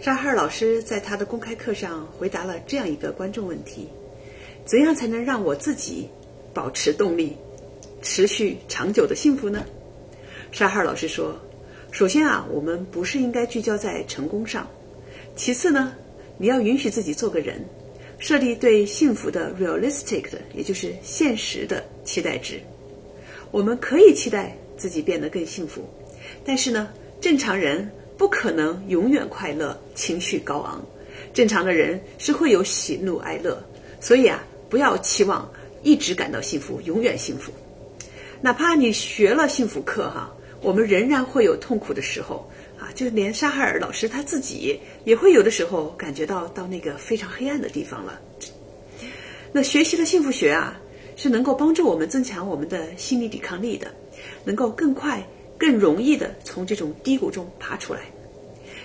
沙哈尔老师在他的公开课上回答了这样一个观众问题：怎样才能让我自己保持动力，持续长久的幸福呢？沙哈尔老师说：“首先啊，我们不是应该聚焦在成功上；其次呢，你要允许自己做个人，设立对幸福的 realistic 的，也就是现实的期待值。我们可以期待自己变得更幸福，但是呢，正常人。”不可能永远快乐、情绪高昂。正常的人是会有喜怒哀乐，所以啊，不要期望一直感到幸福、永远幸福。哪怕你学了幸福课哈，我们仍然会有痛苦的时候啊。就连沙哈尔老师他自己也会有的时候感觉到到那个非常黑暗的地方了。那学习了幸福学啊，是能够帮助我们增强我们的心理抵抗力的，能够更快。更容易的从这种低谷中爬出来。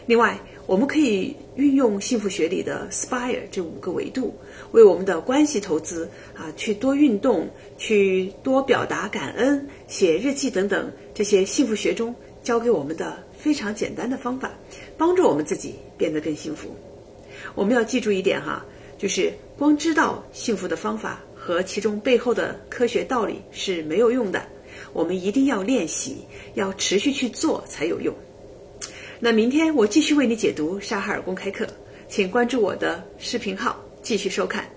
另外，我们可以运用幸福学里的 SPIRE 这五个维度，为我们的关系投资啊，去多运动，去多表达感恩，写日记等等这些幸福学中教给我们的非常简单的方法，帮助我们自己变得更幸福。我们要记住一点哈，就是光知道幸福的方法和其中背后的科学道理是没有用的。我们一定要练习，要持续去做才有用。那明天我继续为你解读沙哈尔公开课，请关注我的视频号，继续收看。